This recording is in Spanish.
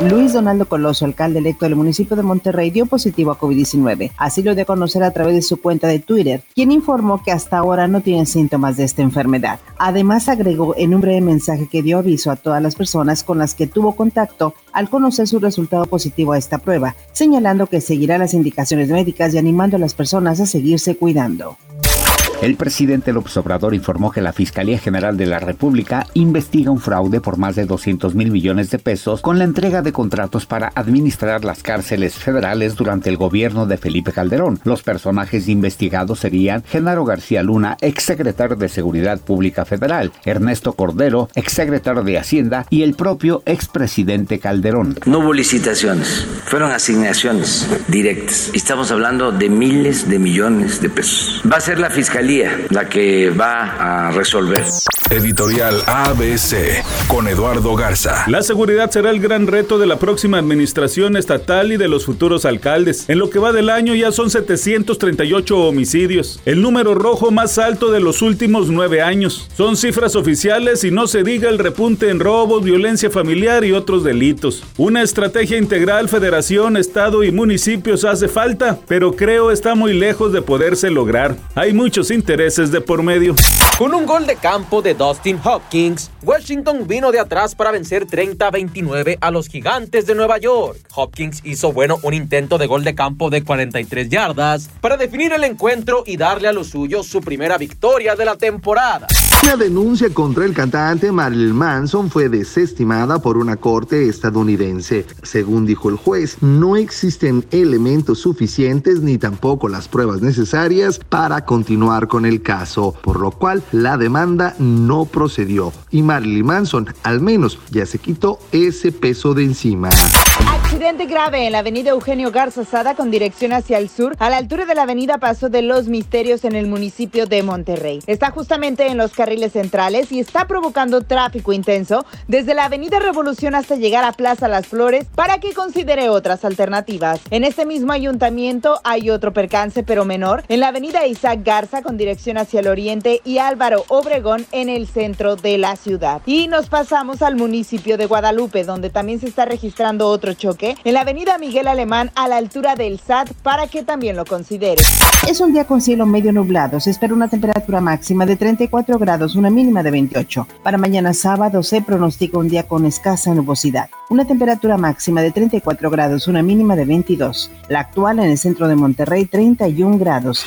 Luis Donaldo Coloso, alcalde electo del municipio de Monterrey, dio positivo a COVID-19. Así lo dio a conocer a través de su cuenta de Twitter, quien informó que hasta ahora no tiene síntomas de esta enfermedad. Además, agregó en un breve mensaje que dio aviso a todas las personas con las que tuvo contacto al conocer su resultado positivo a esta prueba, señalando que seguirá las indicaciones médicas y animando a las personas a seguirse cuidando. El presidente López Obrador informó que la Fiscalía General de la República investiga un fraude por más de 200 mil millones de pesos con la entrega de contratos para administrar las cárceles federales durante el gobierno de Felipe Calderón. Los personajes investigados serían Genaro García Luna, exsecretario de Seguridad Pública Federal, Ernesto Cordero, exsecretario de Hacienda y el propio expresidente Calderón. No hubo licitaciones, fueron asignaciones directas. Estamos hablando de miles de millones de pesos. Va a ser la Fiscalía la que va a resolver. Editorial ABC con Eduardo Garza. La seguridad será el gran reto de la próxima administración estatal y de los futuros alcaldes. En lo que va del año ya son 738 homicidios, el número rojo más alto de los últimos nueve años. Son cifras oficiales y no se diga el repunte en robos, violencia familiar y otros delitos. Una estrategia integral, federación, estado y municipios hace falta, pero creo está muy lejos de poderse lograr. Hay muchos intereses de por medio. Con un gol de campo de Dustin Hopkins, Washington vino de atrás para vencer 30-29 a los gigantes de Nueva York. Hopkins hizo bueno un intento de gol de campo de 43 yardas para definir el encuentro y darle a los suyos su primera victoria de la temporada. La denuncia contra el cantante Marilyn Manson fue desestimada por una corte estadounidense. Según dijo el juez, no existen elementos suficientes ni tampoco las pruebas necesarias para continuar con el caso, por lo cual la demanda no procedió y Marilyn Manson al menos ya se quitó ese peso de encima. Accidente grave en la avenida Eugenio Garza Sada con dirección hacia el sur, a la altura de la avenida Paso de los Misterios en el municipio de Monterrey. Está justamente en los carriles centrales y está provocando tráfico intenso desde la avenida Revolución hasta llegar a Plaza Las Flores para que considere otras alternativas. En este mismo ayuntamiento hay otro percance pero menor en la avenida Isaac Garza con dirección hacia el oriente y Álvaro Obregón en el centro de la ciudad. Y nos pasamos al municipio de Guadalupe donde también se está registrando otro choque en la avenida Miguel Alemán a la altura del SAT para que también lo considere. Es un día con cielo medio nublado. Se espera una temperatura máxima de 34 grados, una mínima de 28. Para mañana sábado se pronostica un día con escasa nubosidad. Una temperatura máxima de 34 grados, una mínima de 22. La actual en el centro de Monterrey, 31 grados.